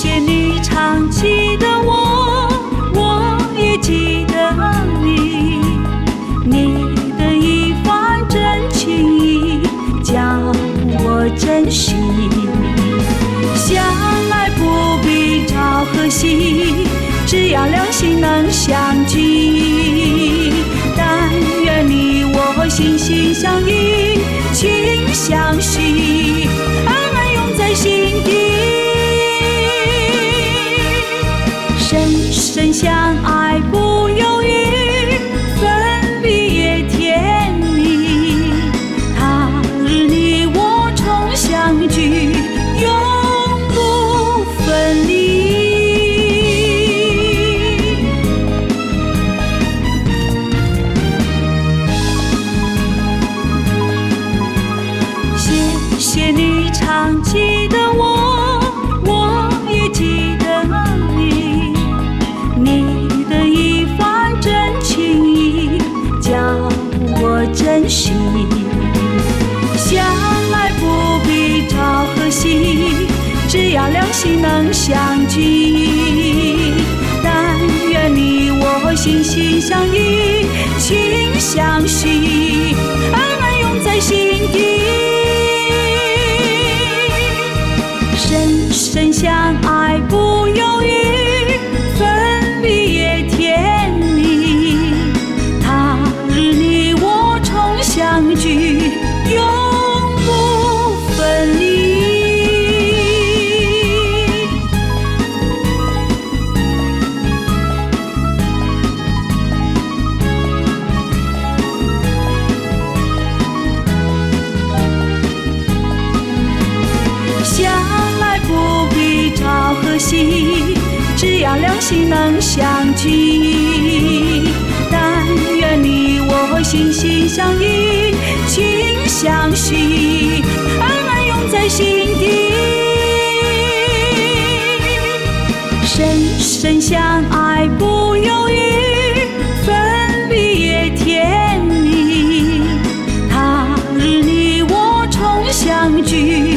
谢你常记得我，我也记得你。你的一番真情意，叫我珍惜。相爱不必朝和夕，只要两心能相聚。但愿你我心心相印，情相惜。常记得我，我也记得你。你的一番真情意，叫我珍惜。相爱不必朝和夕，只要两心能相聚。但愿你我心心相印，情相许，聚，永不分离。相爱不必朝和夕，只要两心能相聚。但愿你我心心相印。相惜爱爱永在心底。深深相爱不犹豫分离也甜蜜。他日你我重相聚